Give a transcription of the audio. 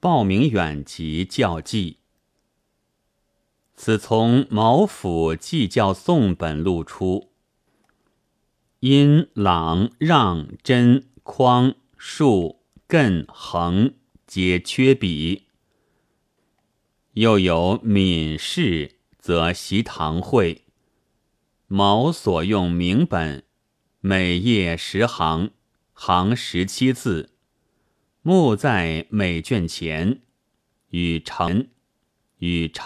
报名远籍教记。此从毛府祭教宋本录出，因朗、让、真、匡、竖、艮、横皆缺笔。又有闽氏，则习堂会。毛所用名本，每页十行，行十七字，目在每卷前，与成与成。